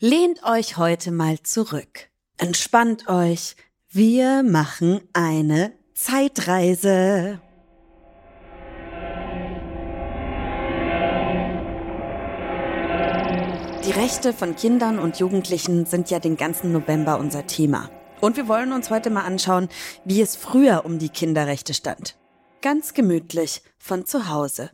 Lehnt euch heute mal zurück. Entspannt euch. Wir machen eine Zeitreise. Die Rechte von Kindern und Jugendlichen sind ja den ganzen November unser Thema. Und wir wollen uns heute mal anschauen, wie es früher um die Kinderrechte stand. Ganz gemütlich von zu Hause.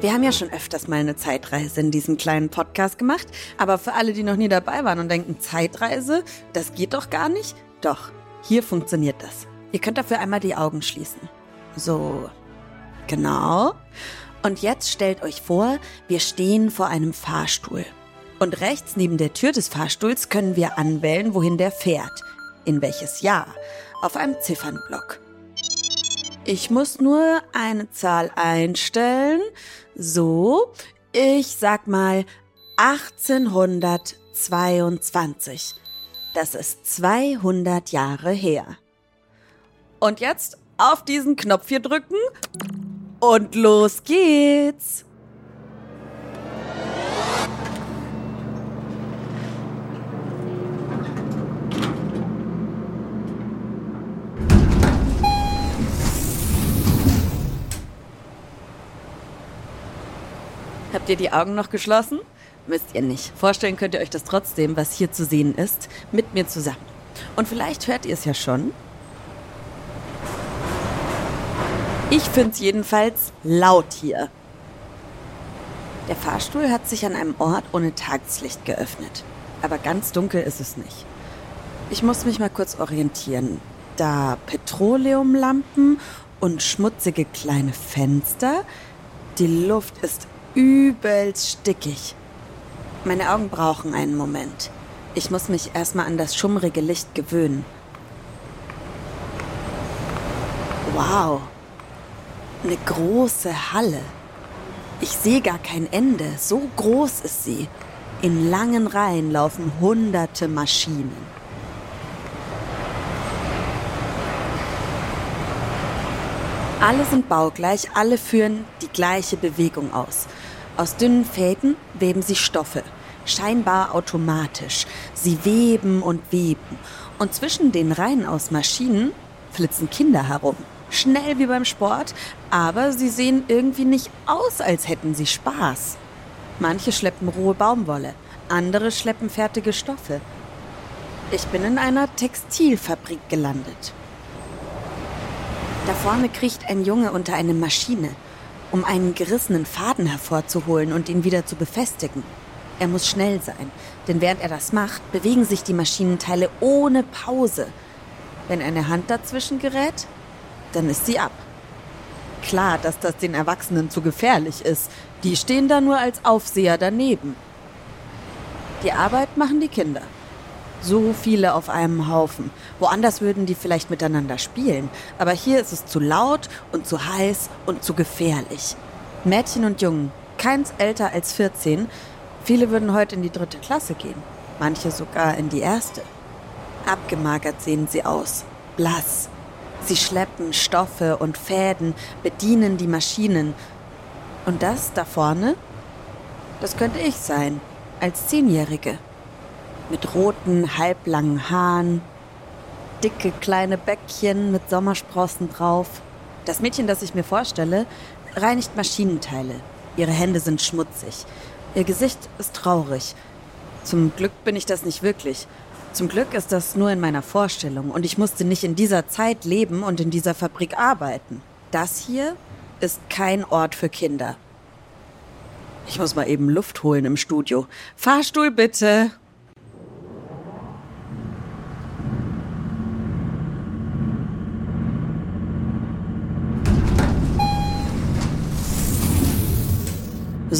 Wir haben ja schon öfters mal eine Zeitreise in diesem kleinen Podcast gemacht, aber für alle, die noch nie dabei waren und denken, Zeitreise, das geht doch gar nicht? Doch, hier funktioniert das. Ihr könnt dafür einmal die Augen schließen. So, genau. Und jetzt stellt euch vor, wir stehen vor einem Fahrstuhl. Und rechts neben der Tür des Fahrstuhls können wir anwählen, wohin der fährt. In welches Jahr. Auf einem Ziffernblock. Ich muss nur eine Zahl einstellen. So, ich sag mal 1822. Das ist 200 Jahre her. Und jetzt auf diesen Knopf hier drücken und los geht's. Habt ihr die Augen noch geschlossen? Müsst ihr nicht. Vorstellen könnt ihr euch das trotzdem, was hier zu sehen ist, mit mir zusammen. Und vielleicht hört ihr es ja schon. Ich finde es jedenfalls laut hier. Der Fahrstuhl hat sich an einem Ort ohne Tageslicht geöffnet. Aber ganz dunkel ist es nicht. Ich muss mich mal kurz orientieren. Da Petroleumlampen und schmutzige kleine Fenster. Die Luft ist übelst stickig. Meine Augen brauchen einen Moment. Ich muss mich erstmal an das schummrige Licht gewöhnen. Wow. Eine große Halle. Ich sehe gar kein Ende. So groß ist sie. In langen Reihen laufen hunderte Maschinen. Alle sind baugleich, alle führen die gleiche Bewegung aus. Aus dünnen Fäden weben sie Stoffe, scheinbar automatisch. Sie weben und weben. Und zwischen den Reihen aus Maschinen flitzen Kinder herum. Schnell wie beim Sport, aber sie sehen irgendwie nicht aus, als hätten sie Spaß. Manche schleppen rohe Baumwolle, andere schleppen fertige Stoffe. Ich bin in einer Textilfabrik gelandet. Da vorne kriecht ein Junge unter eine Maschine um einen gerissenen Faden hervorzuholen und ihn wieder zu befestigen. Er muss schnell sein, denn während er das macht, bewegen sich die Maschinenteile ohne Pause. Wenn eine Hand dazwischen gerät, dann ist sie ab. Klar, dass das den Erwachsenen zu gefährlich ist. Die stehen da nur als Aufseher daneben. Die Arbeit machen die Kinder. So viele auf einem Haufen. Woanders würden die vielleicht miteinander spielen, aber hier ist es zu laut und zu heiß und zu gefährlich. Mädchen und Jungen, keins älter als 14, viele würden heute in die dritte Klasse gehen, manche sogar in die erste. Abgemagert sehen sie aus, blass. Sie schleppen Stoffe und Fäden, bedienen die Maschinen. Und das da vorne? Das könnte ich sein, als Zehnjährige mit roten, halblangen Haaren, dicke kleine Bäckchen mit Sommersprossen drauf. Das Mädchen, das ich mir vorstelle, reinigt Maschinenteile. Ihre Hände sind schmutzig. Ihr Gesicht ist traurig. Zum Glück bin ich das nicht wirklich. Zum Glück ist das nur in meiner Vorstellung und ich musste nicht in dieser Zeit leben und in dieser Fabrik arbeiten. Das hier ist kein Ort für Kinder. Ich muss mal eben Luft holen im Studio. Fahrstuhl bitte.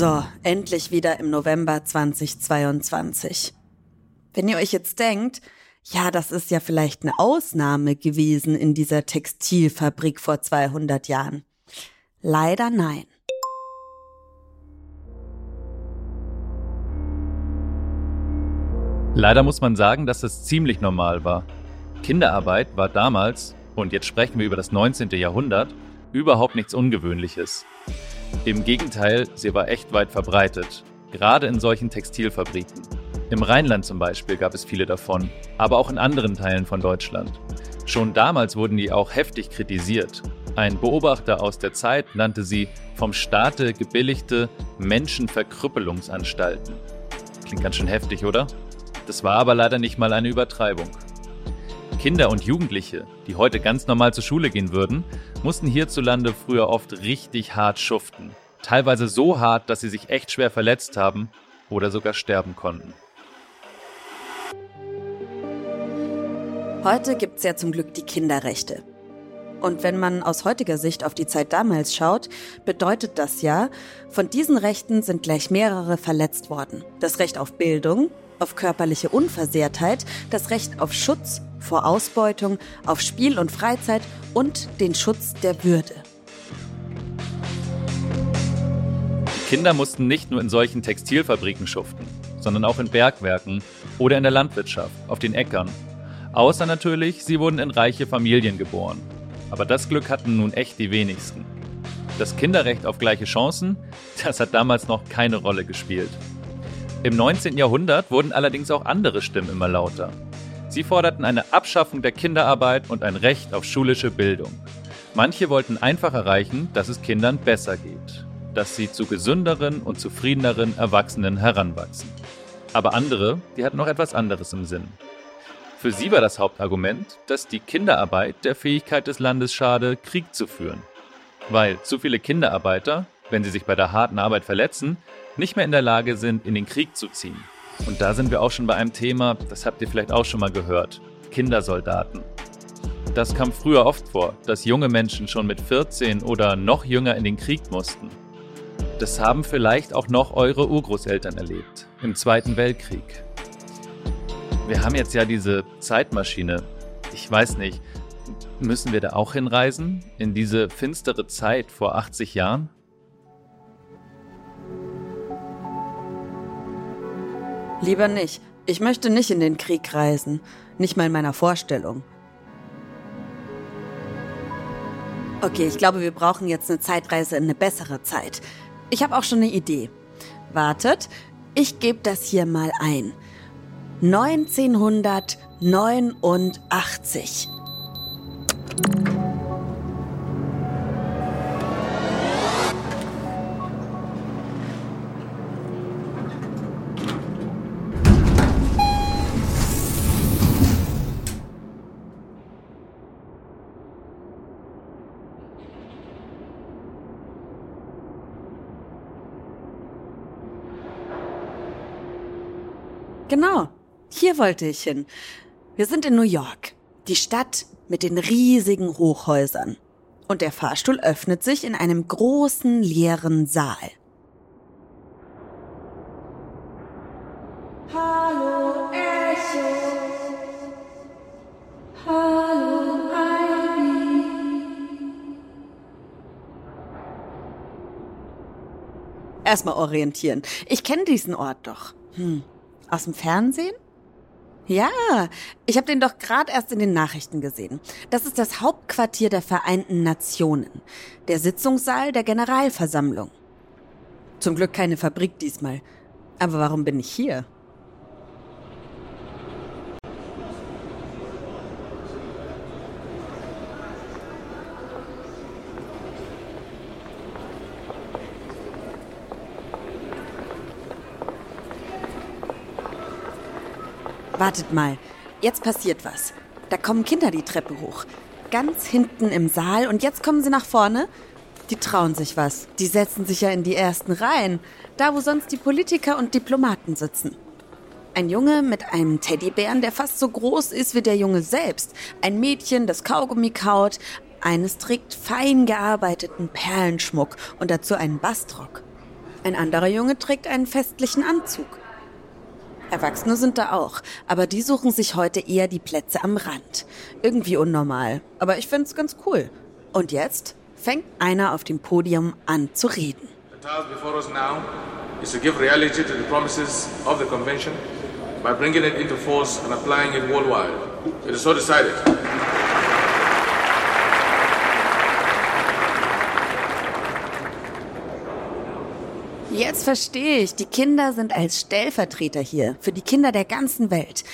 So, endlich wieder im November 2022. Wenn ihr euch jetzt denkt, ja, das ist ja vielleicht eine Ausnahme gewesen in dieser Textilfabrik vor 200 Jahren. Leider nein. Leider muss man sagen, dass es ziemlich normal war. Kinderarbeit war damals, und jetzt sprechen wir über das 19. Jahrhundert, überhaupt nichts Ungewöhnliches. Im Gegenteil, sie war echt weit verbreitet, gerade in solchen Textilfabriken. Im Rheinland zum Beispiel gab es viele davon, aber auch in anderen Teilen von Deutschland. Schon damals wurden die auch heftig kritisiert. Ein Beobachter aus der Zeit nannte sie vom Staate gebilligte Menschenverkrüppelungsanstalten. Klingt ganz schön heftig, oder? Das war aber leider nicht mal eine Übertreibung. Kinder und Jugendliche, die heute ganz normal zur Schule gehen würden, mussten hierzulande früher oft richtig hart schuften. Teilweise so hart, dass sie sich echt schwer verletzt haben oder sogar sterben konnten. Heute gibt's ja zum Glück die Kinderrechte. Und wenn man aus heutiger Sicht auf die Zeit damals schaut, bedeutet das ja, von diesen Rechten sind gleich mehrere verletzt worden. Das Recht auf Bildung, auf körperliche Unversehrtheit, das Recht auf Schutz vor Ausbeutung, auf Spiel und Freizeit und den Schutz der Würde. Die Kinder mussten nicht nur in solchen Textilfabriken schuften, sondern auch in Bergwerken oder in der Landwirtschaft, auf den Äckern. Außer natürlich, sie wurden in reiche Familien geboren. Aber das Glück hatten nun echt die wenigsten. Das Kinderrecht auf gleiche Chancen, das hat damals noch keine Rolle gespielt. Im 19. Jahrhundert wurden allerdings auch andere Stimmen immer lauter. Sie forderten eine Abschaffung der Kinderarbeit und ein Recht auf schulische Bildung. Manche wollten einfach erreichen, dass es Kindern besser geht, dass sie zu gesünderen und zufriedeneren Erwachsenen heranwachsen. Aber andere, die hatten noch etwas anderes im Sinn. Für sie war das Hauptargument, dass die Kinderarbeit der Fähigkeit des Landes schade, Krieg zu führen. Weil zu viele Kinderarbeiter, wenn sie sich bei der harten Arbeit verletzen, nicht mehr in der Lage sind, in den Krieg zu ziehen. Und da sind wir auch schon bei einem Thema, das habt ihr vielleicht auch schon mal gehört, Kindersoldaten. Das kam früher oft vor, dass junge Menschen schon mit 14 oder noch jünger in den Krieg mussten. Das haben vielleicht auch noch eure Urgroßeltern erlebt, im Zweiten Weltkrieg. Wir haben jetzt ja diese Zeitmaschine. Ich weiß nicht, müssen wir da auch hinreisen? In diese finstere Zeit vor 80 Jahren? Lieber nicht. Ich möchte nicht in den Krieg reisen. Nicht mal in meiner Vorstellung. Okay, ich glaube, wir brauchen jetzt eine Zeitreise in eine bessere Zeit. Ich habe auch schon eine Idee. Wartet, ich gebe das hier mal ein. 1989. Genau, hier wollte ich hin. Wir sind in New York, die Stadt mit den riesigen Hochhäusern. Und der Fahrstuhl öffnet sich in einem großen leeren Saal. Hallo Echo. Hallo Ivy. Erstmal orientieren. Ich kenne diesen Ort doch. Hm. Aus dem Fernsehen? Ja, ich habe den doch gerade erst in den Nachrichten gesehen. Das ist das Hauptquartier der Vereinten Nationen, der Sitzungssaal der Generalversammlung. Zum Glück keine Fabrik diesmal. Aber warum bin ich hier? Wartet mal, jetzt passiert was. Da kommen Kinder die Treppe hoch. Ganz hinten im Saal und jetzt kommen sie nach vorne. Die trauen sich was. Die setzen sich ja in die ersten Reihen, da wo sonst die Politiker und Diplomaten sitzen. Ein Junge mit einem Teddybären, der fast so groß ist wie der Junge selbst. Ein Mädchen, das Kaugummi kaut. Eines trägt fein gearbeiteten Perlenschmuck und dazu einen Bastrock. Ein anderer Junge trägt einen festlichen Anzug. Erwachsene sind da auch, aber die suchen sich heute eher die Plätze am Rand. Irgendwie unnormal, aber ich find's ganz cool. Und jetzt fängt einer auf dem Podium an zu reden. The task before us now is to give reality to the promises of the convention by bringing it into force and applying it worldwide. It is so decided. Jetzt verstehe ich, die Kinder sind als Stellvertreter hier für die Kinder der ganzen Welt,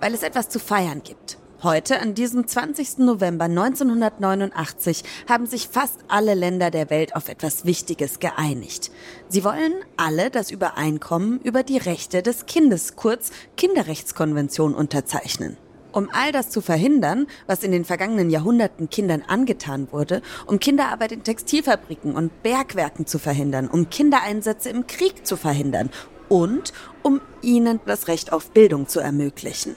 weil es etwas zu feiern gibt. Heute, an diesem 20. November 1989, haben sich fast alle Länder der Welt auf etwas Wichtiges geeinigt. Sie wollen alle das Übereinkommen über die Rechte des Kindes, kurz Kinderrechtskonvention, unterzeichnen. Um all das zu verhindern, was in den vergangenen Jahrhunderten Kindern angetan wurde, um Kinderarbeit in Textilfabriken und Bergwerken zu verhindern, um Kindereinsätze im Krieg zu verhindern und um ihnen das Recht auf Bildung zu ermöglichen.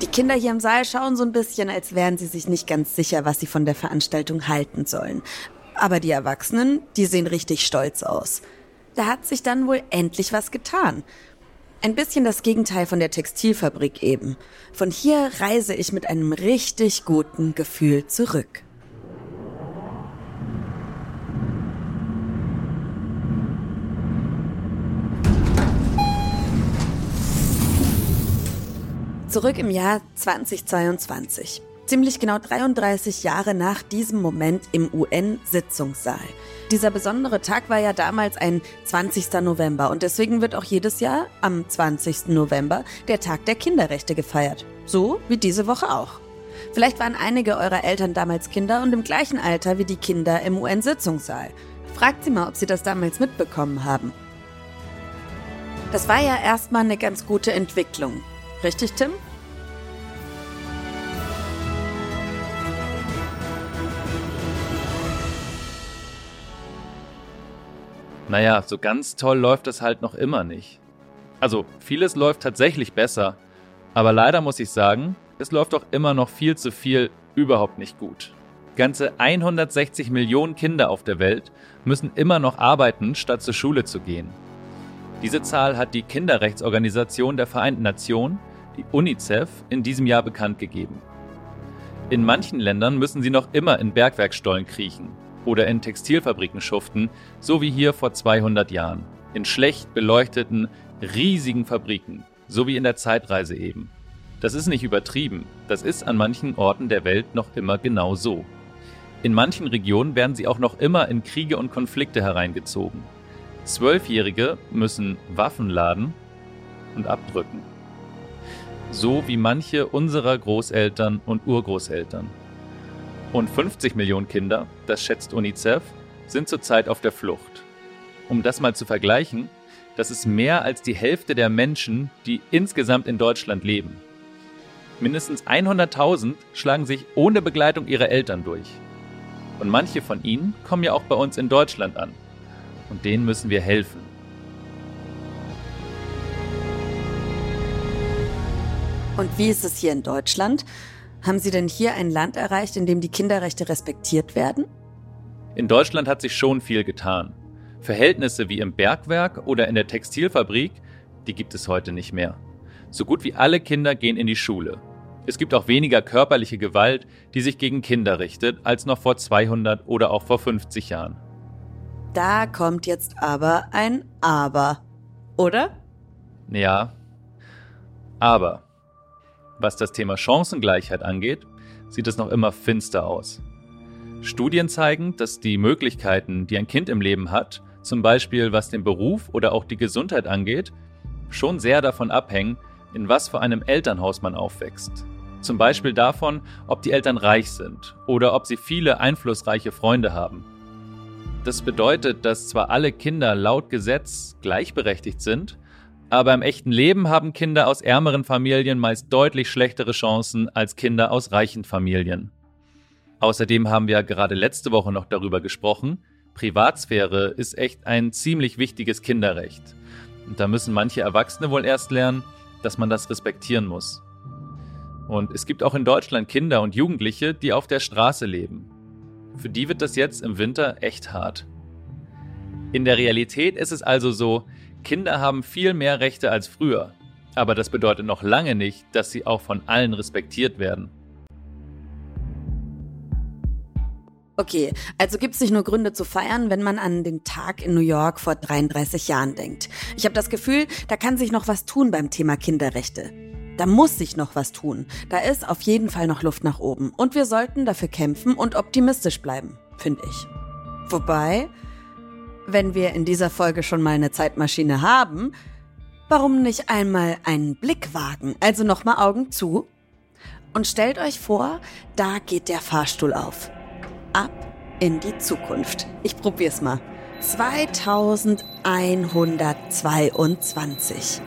Die Kinder hier im Saal schauen so ein bisschen, als wären sie sich nicht ganz sicher, was sie von der Veranstaltung halten sollen. Aber die Erwachsenen, die sehen richtig stolz aus. Da hat sich dann wohl endlich was getan. Ein bisschen das Gegenteil von der Textilfabrik eben. Von hier reise ich mit einem richtig guten Gefühl zurück. Zurück im Jahr 2022 ziemlich genau 33 Jahre nach diesem Moment im UN-Sitzungssaal. Dieser besondere Tag war ja damals ein 20. November und deswegen wird auch jedes Jahr am 20. November der Tag der Kinderrechte gefeiert. So wie diese Woche auch. Vielleicht waren einige eurer Eltern damals Kinder und im gleichen Alter wie die Kinder im UN-Sitzungssaal. Fragt sie mal, ob sie das damals mitbekommen haben. Das war ja erstmal eine ganz gute Entwicklung. Richtig, Tim? Naja, so ganz toll läuft es halt noch immer nicht. Also, vieles läuft tatsächlich besser, aber leider muss ich sagen, es läuft auch immer noch viel zu viel überhaupt nicht gut. Ganze 160 Millionen Kinder auf der Welt müssen immer noch arbeiten, statt zur Schule zu gehen. Diese Zahl hat die Kinderrechtsorganisation der Vereinten Nationen, die UNICEF, in diesem Jahr bekannt gegeben. In manchen Ländern müssen sie noch immer in Bergwerkstollen kriechen, oder in Textilfabriken schuften, so wie hier vor 200 Jahren. In schlecht beleuchteten, riesigen Fabriken, so wie in der Zeitreise eben. Das ist nicht übertrieben, das ist an manchen Orten der Welt noch immer genau so. In manchen Regionen werden sie auch noch immer in Kriege und Konflikte hereingezogen. Zwölfjährige müssen Waffen laden und abdrücken. So wie manche unserer Großeltern und Urgroßeltern. Und 50 Millionen Kinder, das schätzt UNICEF, sind zurzeit auf der Flucht. Um das mal zu vergleichen, das ist mehr als die Hälfte der Menschen, die insgesamt in Deutschland leben. Mindestens 100.000 schlagen sich ohne Begleitung ihrer Eltern durch. Und manche von ihnen kommen ja auch bei uns in Deutschland an. Und denen müssen wir helfen. Und wie ist es hier in Deutschland? Haben Sie denn hier ein Land erreicht, in dem die Kinderrechte respektiert werden? In Deutschland hat sich schon viel getan. Verhältnisse wie im Bergwerk oder in der Textilfabrik, die gibt es heute nicht mehr. So gut wie alle Kinder gehen in die Schule. Es gibt auch weniger körperliche Gewalt, die sich gegen Kinder richtet, als noch vor 200 oder auch vor 50 Jahren. Da kommt jetzt aber ein Aber, oder? Ja. Aber was das Thema Chancengleichheit angeht, sieht es noch immer finster aus. Studien zeigen, dass die Möglichkeiten, die ein Kind im Leben hat, zum Beispiel was den Beruf oder auch die Gesundheit angeht, schon sehr davon abhängen, in was für einem Elternhaus man aufwächst. Zum Beispiel davon, ob die Eltern reich sind oder ob sie viele einflussreiche Freunde haben. Das bedeutet, dass zwar alle Kinder laut Gesetz gleichberechtigt sind, aber im echten Leben haben Kinder aus ärmeren Familien meist deutlich schlechtere Chancen als Kinder aus reichen Familien. Außerdem haben wir gerade letzte Woche noch darüber gesprochen, Privatsphäre ist echt ein ziemlich wichtiges Kinderrecht. Und da müssen manche Erwachsene wohl erst lernen, dass man das respektieren muss. Und es gibt auch in Deutschland Kinder und Jugendliche, die auf der Straße leben. Für die wird das jetzt im Winter echt hart. In der Realität ist es also so, Kinder haben viel mehr Rechte als früher. Aber das bedeutet noch lange nicht, dass sie auch von allen respektiert werden. Okay, also gibt es nicht nur Gründe zu feiern, wenn man an den Tag in New York vor 33 Jahren denkt. Ich habe das Gefühl, da kann sich noch was tun beim Thema Kinderrechte. Da muss sich noch was tun. Da ist auf jeden Fall noch Luft nach oben. Und wir sollten dafür kämpfen und optimistisch bleiben, finde ich. Wobei, wenn wir in dieser Folge schon mal eine Zeitmaschine haben, warum nicht einmal einen Blick wagen? Also nochmal Augen zu. Und stellt euch vor, da geht der Fahrstuhl auf. Ab in die Zukunft. Ich probier's mal. 2122.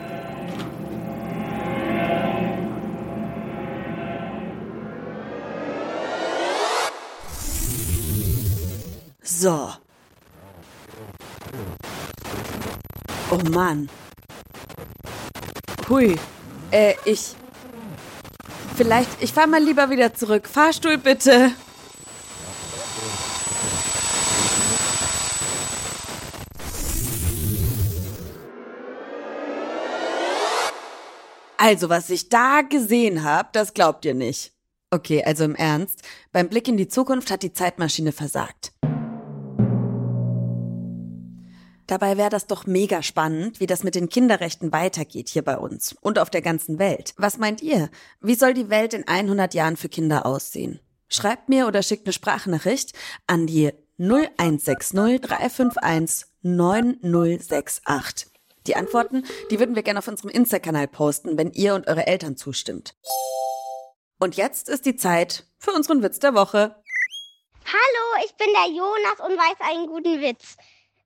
So. Oh Mann. Hui. Äh, ich. Vielleicht, ich fahr mal lieber wieder zurück. Fahrstuhl bitte. Also, was ich da gesehen habe, das glaubt ihr nicht. Okay, also im Ernst, beim Blick in die Zukunft hat die Zeitmaschine versagt. Dabei wäre das doch mega spannend, wie das mit den Kinderrechten weitergeht hier bei uns und auf der ganzen Welt. Was meint ihr? Wie soll die Welt in 100 Jahren für Kinder aussehen? Schreibt mir oder schickt eine Sprachnachricht an die 0160 351 9068. Die Antworten, die würden wir gerne auf unserem Insta-Kanal posten, wenn ihr und eure Eltern zustimmt. Und jetzt ist die Zeit für unseren Witz der Woche. Hallo, ich bin der Jonas und weiß einen guten Witz.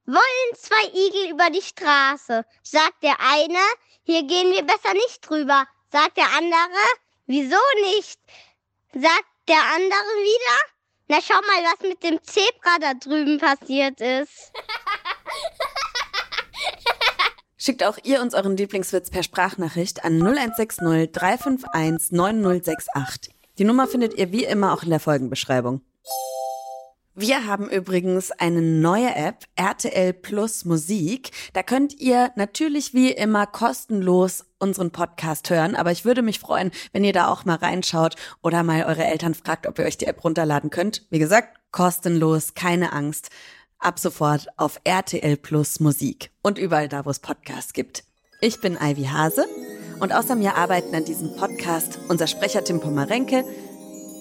Wollen zwei Igel über die Straße? Sagt der eine, hier gehen wir besser nicht drüber. Sagt der andere, wieso nicht? Sagt der andere wieder, na schau mal, was mit dem Zebra da drüben passiert ist. Schickt auch ihr uns euren Lieblingswitz per Sprachnachricht an 0160 351 9068. Die Nummer findet ihr wie immer auch in der Folgenbeschreibung. Wir haben übrigens eine neue App, RTL Plus Musik. Da könnt ihr natürlich wie immer kostenlos unseren Podcast hören, aber ich würde mich freuen, wenn ihr da auch mal reinschaut oder mal eure Eltern fragt, ob ihr euch die App runterladen könnt. Wie gesagt, kostenlos, keine Angst ab sofort auf RTL Plus Musik und überall da, wo es Podcasts gibt. Ich bin Ivy Hase und außer mir arbeiten an diesem Podcast unser Sprecher Tim Pomerenke,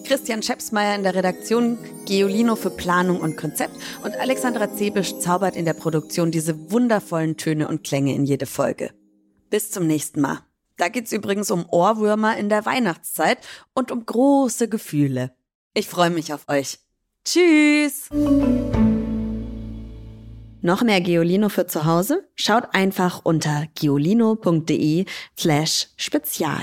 Christian Schepsmeier in der Redaktion, Geolino für Planung und Konzept und Alexandra Zebisch zaubert in der Produktion diese wundervollen Töne und Klänge in jede Folge. Bis zum nächsten Mal. Da geht's übrigens um Ohrwürmer in der Weihnachtszeit und um große Gefühle. Ich freue mich auf euch. Tschüss! Noch mehr Geolino für zu Hause? Schaut einfach unter geolino.de slash spezial.